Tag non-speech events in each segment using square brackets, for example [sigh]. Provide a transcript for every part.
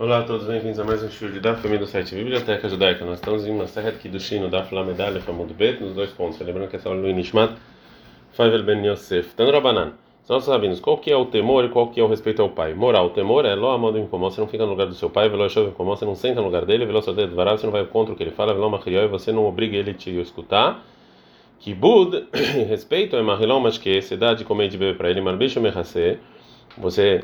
Olá a todos, bem-vindos a mais um estudo da família do site Biblioteca Judaica. Nós estamos em uma serra aqui do Chino, da Flamedalha, Famud Bet, nos dois pontos. Lembrando que essa é o Luiz Nishmat, Faivel Ben Yosef. Tanurabanan. São nossos rabinos. Qual que é o temor e qual que é o respeito ao pai? Moral, o temor é lo amado em comum, você não fica no lugar do seu pai, velo chove comum, você não senta no lugar dele, velo só dedo você não vai contra o que ele fala, velo machrió, você não obriga ele a te escutar. Kibud, [coughs] respeito é marilão, mas que se dá de comer de beber para ele, marbicho merhase, você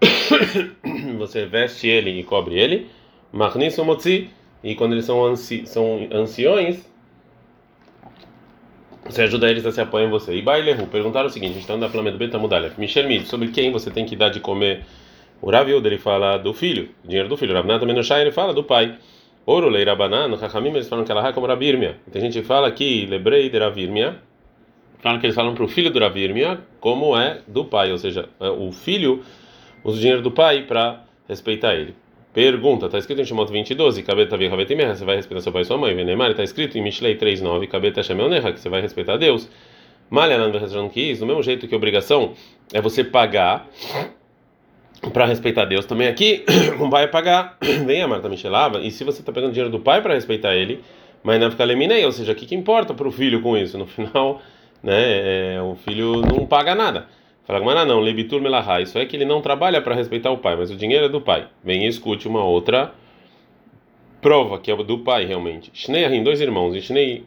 [coughs] você veste ele e cobre ele, marnisso motzi, e quando eles são, anci, são anciões, você ajuda eles a se apoiar em você. E Bailehu, perguntaram o seguinte, a gente está da Flamengo Betamudalef, Michel Mid, sobre quem você tem que dar de comer? O Rav ele fala do filho, dinheiro do filho. O Rav Nata Menoshai, ele fala do pai. Ouro, Leira Banana, Chachamim, eles falam que ela é como Rabirmia. Tem gente que fala que Lebrei de Ravirmia, falam que eles falam para o filho do Ravirmia, como é do pai, ou seja, o filho usa o dinheiro do pai para respeitar ele. Pergunta, está escrito em Shemot 20:12, Kabeta Virravetimeh, você vai respeitar seu pai e sua mãe. Venemar, está escrito em Mishlei 3:9, Kabeta Shemelneha, que você vai respeitar Deus. Malhanan isso, do mesmo jeito que obrigação é você pagar para respeitar Deus, também aqui o [coughs] pai pagar. [coughs] Vem a Marta Michelava, e se você está pegando dinheiro do pai para respeitar ele, mas não fica leminei, ou seja, o que, que importa para o filho com isso? No final, né, é, o filho não paga nada. Fala, mas não, lebitur melahá. Isso é que ele não trabalha para respeitar o pai, mas o dinheiro é do pai. Vem e escute uma outra prova, que é do pai realmente. Shnei dois irmãos, e Shnei,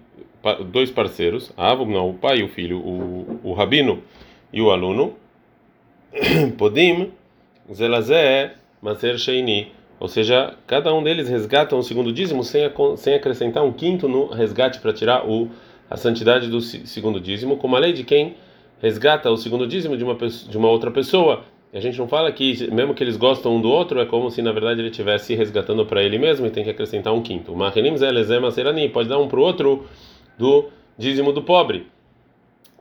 dois parceiros. Avo, não, o pai e o filho, o, o rabino e o aluno. [clears throat] Podim, zelazé, maser sheini. Ou seja, cada um deles resgata um segundo dízimo sem, sem acrescentar um quinto no resgate para tirar o, a santidade do segundo dízimo, como a lei de quem resgata o segundo dízimo de uma, de uma outra pessoa. E a gente não fala que, mesmo que eles gostam um do outro, é como se na verdade ele estivesse resgatando para ele mesmo e tem que acrescentar um quinto. Pode dar um para o outro do dízimo do pobre.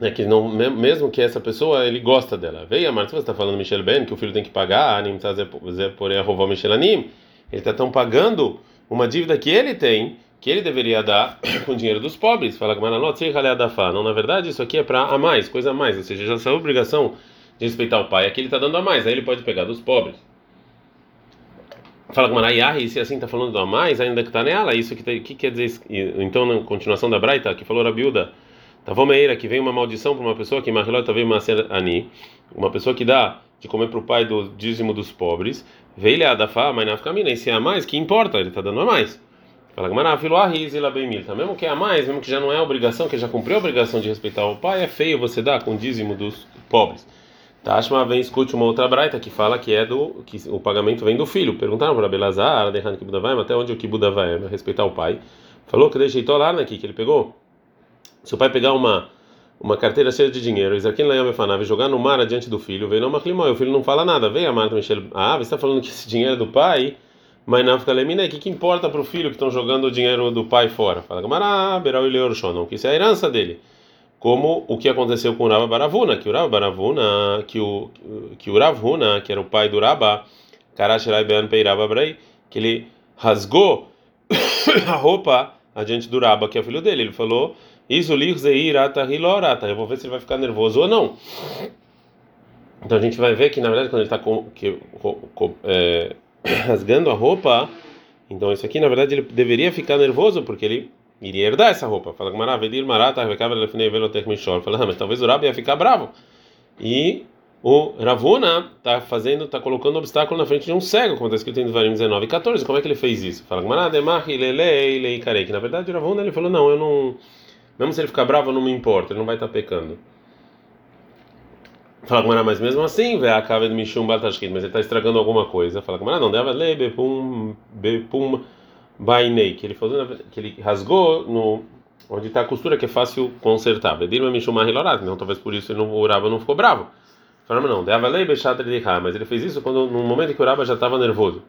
É que não, mesmo que essa pessoa ele gosta dela. Veja, Marta, você está falando Michel Ben que o filho tem que pagar, Anim por Michel Anim. Ele está tão pagando uma dívida que ele tem que ele deveria dar [coughs] com o dinheiro dos pobres. Fala que não, na verdade isso aqui é para a mais, coisa a mais, ou seja, já essa obrigação de respeitar o pai, aqui ele está dando a mais, aí ele pode pegar dos pobres. Fala com Maraiah, se assim está falando do a mais, ainda que está nela, isso que, que quer dizer? Então, na continuação da Braita, que falou a Rabiuda, Tavomeira, que vem uma maldição para uma pessoa que Mahilota veio Maser Ani, uma pessoa que dá de comer para o pai do dízimo dos pobres, veio a Adafá, mas na família, e se é a mais, que importa, ele está dando a mais. Fala Gamara, filo arrizila bem milta. Mesmo que é a mais, mesmo que já não é obrigação, que já cumpriu a obrigação de respeitar o pai, é feio você dar com dízimo dos pobres. Tashma vem escute uma outra braita que fala que é do que o pagamento vem do filho. Perguntaram para Belazar, deixando que Buda vai, até onde o Buda vai, é respeitar o pai. Falou que deixeitou lá aqui que ele pegou. Se o pai pegar uma uma carteira cheia de dinheiro, Isaquim Layam Efanav, jogar no mar adiante do filho, veio não o filho não fala nada. Veio a Marta Michel, ah, você está falando que esse dinheiro é do pai? Mas na Lemina, o que, que importa para o filho que estão jogando o dinheiro do pai fora? Fala Gamará, Berau e Leorshon, que isso é a herança dele. Como o que aconteceu com o Rava Baravuna, que o Rava Baravuna, que o, que o Ravuna, que era o pai do Raba, Karashirai Ben Peiraba Brai, que ele rasgou [coughs] a roupa adiante do Raba, que é o filho dele. Ele falou: Isso lirzeirata hilorata. Eu vou ver se ele vai ficar nervoso ou não. Então a gente vai ver que na verdade quando ele está com, que, com, é, [coughs] rasgando a roupa, então isso aqui na verdade ele deveria ficar nervoso porque ele iria herdar essa roupa. Fala que maravilha, marata, Fala, mas talvez o Rabi ia ficar bravo. E o Ravuna está fazendo, está colocando um obstáculo na frente de um cego, como está escrito em Devarim 19 e 14. Como é que ele fez isso? Fala que que na verdade o Ravuna ele falou não, eu não, mesmo se ele ficar bravo não me importa, ele não vai estar tá pecando. Fala com mas mesmo assim, vê a cave de Mishum Batashkit, mas ele está estragando alguma coisa. Fala com não, deve ler Bepum, Bepum Bainei, que ele, que ele rasgou no, onde está a costura, que é fácil consertar. Bedirma Mishum Mahilorat, então talvez por isso ele não, o Uraba não ficou bravo. Fala, não, deve ler Bechatri mas ele fez isso quando, no momento que o Uraba já estava nervoso.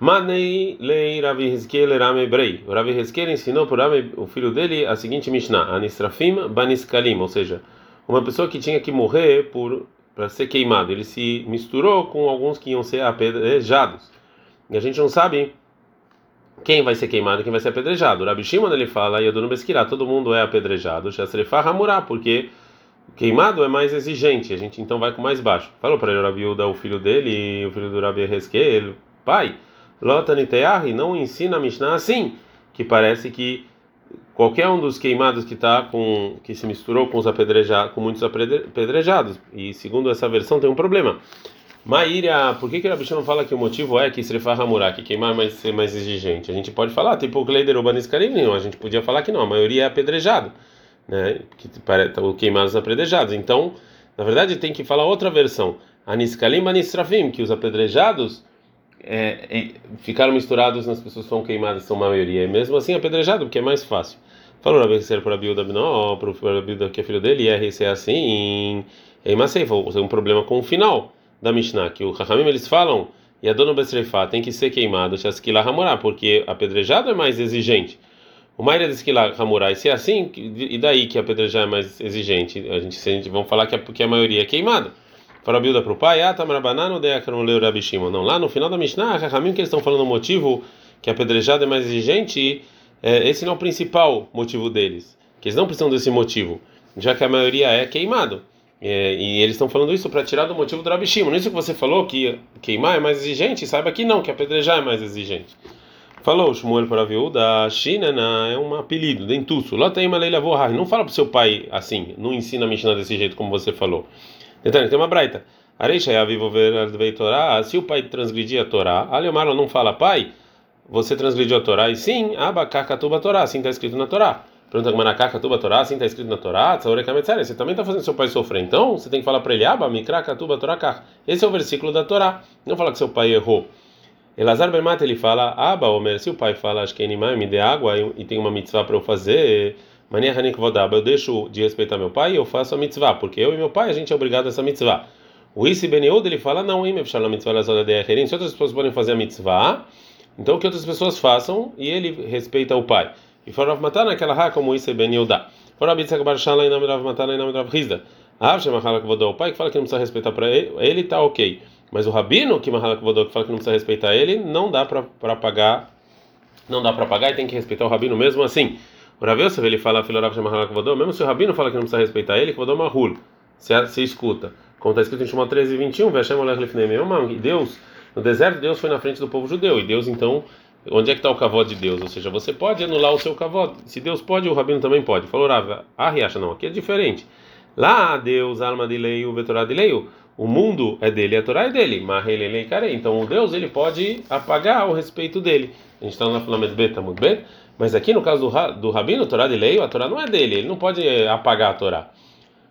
Manei lei Ravi Hezkel Rame Brei. O Ravi Hezkel ensinou para o filho dele a seguinte Mishnah: Anistrafim Baniskalim, ou seja, uma pessoa que tinha que morrer por para ser queimado. Ele se misturou com alguns que iam ser apedrejados. E a gente não sabe quem vai ser queimado e quem vai ser apedrejado. O Rabi Shimon ele fala, Yadunu Beskirá, todo mundo é apedrejado. Shasrefa Hamurá, porque queimado é mais exigente. A gente então vai com mais baixo. Falou para ele o Rabi Uda, o filho dele, o filho do Rabi Hezkel, pai. Lotaniteahi não ensina a Mishnah assim, que parece que qualquer um dos queimados que tá com que se misturou com os apedrejados, com muitos apedrejados. E segundo essa versão tem um problema. Maíra, por que que a não fala que o motivo é que Srefar Hamurá, que queimar mais ser mais exigente? A gente pode falar, tipo o Kleider Ubaniscarim, não, a gente podia falar que não, a maioria é apedrejado, né? Que parece o queimados apedrejados. Então, na verdade, tem que falar outra versão. Aniskalim Banistrafim, que os apedrejados é, é, ficaram misturados nas pessoas que são queimadas, são a maioria. E mesmo assim apedrejado, porque é mais fácil. Falou Rabi ser para Bilda, não, para o Bilda que é filho dele, e é ser assim em Maseifa, um problema com o final da Mishnah, que o Rahamim eles falam, e a dona Besreifá tem que ser queimado, Shaskila Hamurá, porque apedrejado é mais exigente. O Maíra de Skila Hamurá, e se é assim, e daí que apedrejar é mais exigente? A gente, a gente vamos falar que, é, porque a maioria é queimada. Para a Bilda para o pai, ah, Tamarabanano, Deakramuleu Rabishimon. Não, lá no final da Mishnah, Rahamim que eles estão falando o motivo que a apedrejada é mais exigente, é, esse não é o principal motivo deles, que eles não precisam desse motivo, já que a maioria é queimado. É, e eles estão falando isso para tirar do motivo do Rabi Shimon. Isso que você falou que queimar é mais exigente, saiba que não, que apedrejar é mais exigente. Falou Shmuel para a viúva, China é um apelido, dentuço. Lá tem uma leila vohar. Não fala para seu pai assim, não ensina a Mishnah desse jeito como você falou. Detalhe, tem uma braita. Areixa é ver Torá. Se o pai transgredir a Torá, Aliomar não fala, pai, você transgrediu a Torá. E sim, Abakakatuba Torá, assim está escrito na Torá. Pergunta com Manakaka Tuba Torá, assim está escrito na Torá, você também está fazendo seu pai sofrer. Então, você tem que falar para ele, Aba, Mikraka Tuba Torá Esse é o versículo da Torá. Não fala que seu pai errou. Elazar Bermata ele fala, Aba, Omer, se o pai fala, acho que animai, me dê água e tem uma mitzvah para eu fazer, Mania Hanik Vodaba, eu deixo de respeitar meu pai e eu faço a mitzvah, porque eu e meu pai a gente é obrigado a essa mitzvah. O Isi Ben ele fala, não, Efshalom mitzvah se outras pessoas podem fazer a mitzvah, então que outras pessoas façam e ele respeita o pai. E for Rav Matan aquela ha como isso é Ben Yehuda. For Rav Yitzhak Bar Shala em nome de Rav Matan de Rav Hizda. Rav Shemachala Kvodó, o pai que fala que não precisa respeitar para ele, ele tá ok. Mas o Rabino que Mahala Kvodó que fala que não precisa respeitar ele, não dá para pagar, não dá para pagar e tem que respeitar o Rabino mesmo assim. O Rav Yosef ele fala filho Rav Shemachala Kvodó, mesmo se o Rabino fala que não precisa respeitar ele, Kvodó Mahul. Se, se escuta. Como está escrito em Shimon 13 e 21, Veshem Olech Lefnei Deus, no deserto, Deus foi na frente do povo judeu e Deus então Onde é que está o cavó de Deus? Ou seja, você pode anular o seu cavó. Se Deus pode, o rabino também pode. Falou, Rava, ah, Riacha, não, aqui é diferente. Lá, Deus, alma de lei, o vetorá de lei, o mundo é dele, a Torá é dele. Marrelelei carei. Então, o Deus, ele pode apagar o respeito dele. A gente está na Bet, muito bem. Mas aqui, no caso do, do rabino, Torá de lei, a Torá não é dele. Ele não pode apagar a Torá.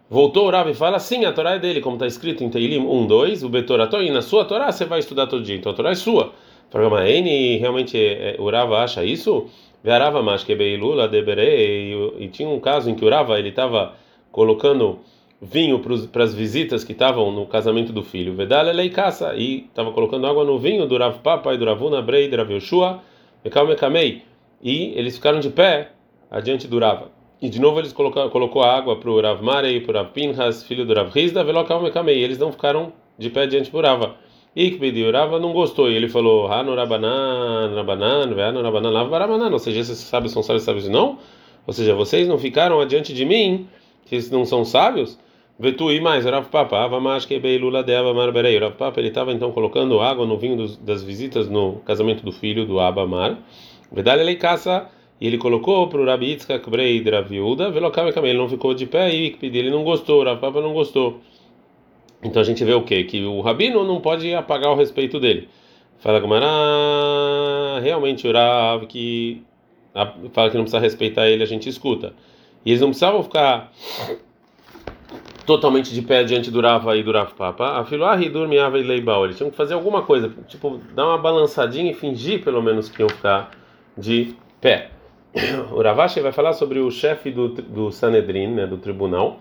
Voltou o Rav e fala, sim, a Torá é dele, como está escrito em Teilim 1, 2, o Betorá, e na sua Torá você vai estudar todo dia, então a Torá é sua. Programa N realmente é, o Rava acha isso? Verava mais que Beilula deberei e tinha um caso em que o Rava ele estava colocando vinho para as visitas que estavam no casamento do filho. Vedale lei caça e estava colocando água no vinho do Rav Papa e do Ravuna Brei do Rav Yoshua, Mekamei e eles ficaram de pé adiante do Rava. E de novo eles colocou, colocou água para o Rav Marei, para o Rav Pinhas, filho do Rav Rizda, Velokal Mekamei. Eles não ficaram de pé diante do Rava. Ikbedi, o Rava não gostou e ele falou: Hanu Rabanan, Rabanan, Veanu Rabanan, Lava Barabanan. Ou seja, esses sábios são sábios, sábios não? Ou seja, vocês não ficaram adiante de mim, vocês não são sábios? Vetu e mais, Rav Papa, Kebeilula Deva Marberei. Rav Papa ele estava então colocando água no vinho dos, das visitas no casamento do filho do Abamar. Vedale ele caça e ele colocou para o Rabi Yitzhak Brei de Raviuda, Velokam ele não ficou de pé e ele não gostou, Rav Papa não gostou. Então a gente vê o quê? Que o rabino não pode apagar o respeito dele. Fala Gumara, realmente o Rav que fala que não precisa respeitar ele, a gente escuta. E eles não precisavam ficar totalmente de pé diante do Rav e do Rav Papa. A filho Ridur Miava e Leibal. Eles tinham que fazer alguma coisa, tipo, dar uma balançadinha e fingir pelo menos que iam ficar de pé. O Ravashi vai falar sobre o chefe do, do Sanedrin, né, do tribunal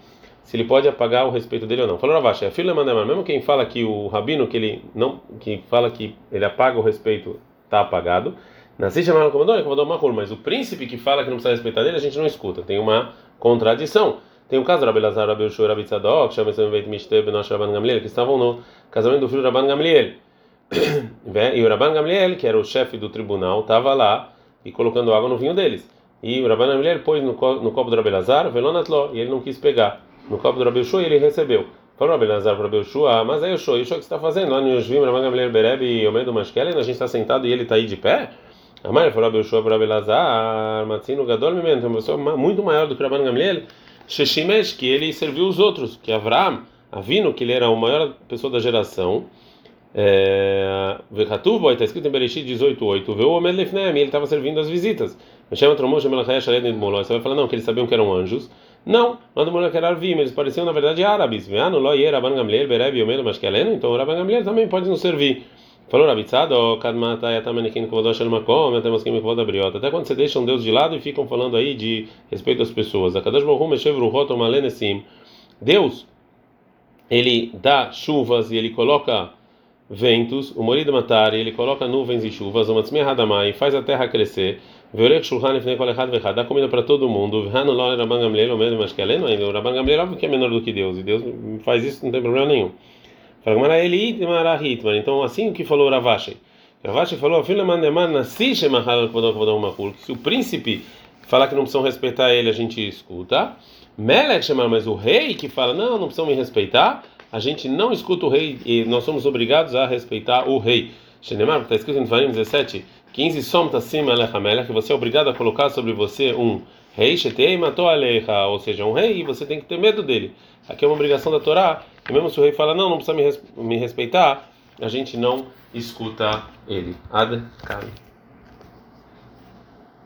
se ele pode apagar o respeito dele ou não. Falou Ravashi, a filha manda mesmo quem fala que o rabino que ele não que fala que ele apaga o respeito está apagado. Nasci chamando comandou, ele comandou uma mas o príncipe que fala que não precisa respeitar dele, a gente não escuta. Tem uma contradição. Tem um caso, Rabi Lazar, Rabi Ushua, Rabi Tzadok, chama-se Beit Mishteh, Benosh Rabban Gamliel, que estavam no casamento do filho do Rabban Gamliel. [coughs] e o Rabban Gamliel, que era o chefe do tribunal, estava lá e colocando água no vinho deles. E o Rabban Gamliel pôs no, no copo do Rabi Lazar, Velonatlo, e ele não quis pegar no copo do Rabi Shua ele recebeu. Falou Abelazar para Belshua, mas aí o show, o que está fazendo? Lá no Yosvim, Raman Gamliel Bereb e Omedo Mashkelen, a gente está sentado e ele está aí de pé? A mãe falou Belshua para Abelazar, Matzino Gadol Mimento, uma pessoa muito maior do que Raman Gamliel, Sheshimesh, que ele serviu os outros, que Avram, Avino, que ele era a maior pessoa da geração, Vekatuv, está escrito em Bereshit 18:8. Veu o Lefnem, ele estava servindo as visitas. Você vai falar não, que eles sabiam que eram anjos. Não, lá do que Arvim, eles pareciam na verdade árabes. Veano, lo ye Rabban Gamliel, Bereb, Yomelo, Mashkeleno, então o Rabban Gamliel também pode nos servir. Falou Rabitzado, Kadmata, Yatamanikin, Kvodosh, Elmakom, temos que me Kvodabriota. Até quando você deixa um Deus de lado e ficam falando aí de respeito às pessoas. A Kadosh Baruch Meshev Ruhot, Malenesim. Deus, ele dá chuvas e ele coloca ventos, o Morido Matar, ele coloca nuvens e chuvas, o Matzmir Hadamai, faz a terra crescer, Veorek Shulchan Ifnei Kol Echad Vechad, dá comida para todo mundo, Vhanu Lore Rabban Gamliel, o mesmo, mas que além ainda, o Rabban Gamliel óbvio que é menor do que Deus, e Deus faz isso, não tem problema nenhum. Fala, ele Hitman, então assim o que falou Ravashi. Ravashi falou, filho Mandeman, Nasi Shemachal Kvodok Vodok Makul, se o príncipe falar que não precisam respeitar ele, a gente escuta. Melech Shemar, mas o rei que fala, não, não precisam me respeitar, a gente não escuta o rei e nós somos obrigados a respeitar o rei. Shenemar, está escrito em Tvarim 17, 15, Somta acima Alecha que você é obrigado a colocar sobre você um rei, Shetei matou Alecha, ou seja, um rei, e você tem que ter medo dele. Aqui é uma obrigação da Torá, e mesmo se o rei fala, não, não precisa me, me respeitar, a gente não escuta ele. Ad, cara.